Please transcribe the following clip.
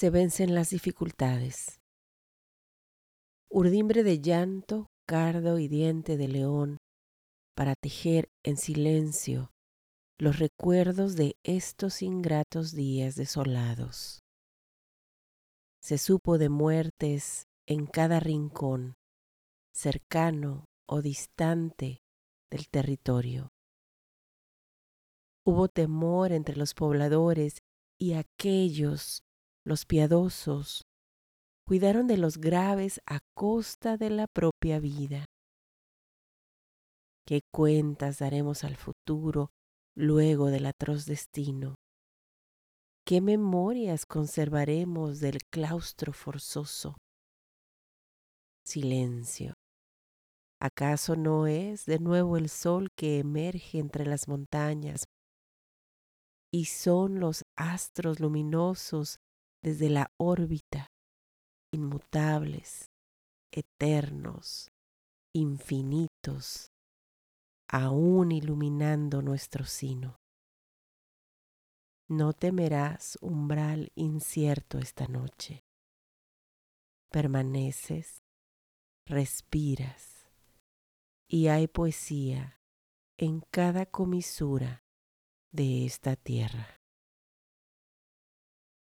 se vencen las dificultades. Urdimbre de llanto, cardo y diente de león, para tejer en silencio los recuerdos de estos ingratos días desolados. Se supo de muertes en cada rincón, cercano o distante del territorio. Hubo temor entre los pobladores y aquellos, los piadosos, cuidaron de los graves a costa de la propia vida. ¿Qué cuentas daremos al futuro luego del atroz destino? ¿Qué memorias conservaremos del claustro forzoso? Silencio. ¿Acaso no es de nuevo el sol que emerge entre las montañas y son los astros luminosos desde la órbita, inmutables, eternos, infinitos, aún iluminando nuestro sino. No temerás umbral incierto esta noche. Permaneces, respiras, y hay poesía en cada comisura de esta tierra.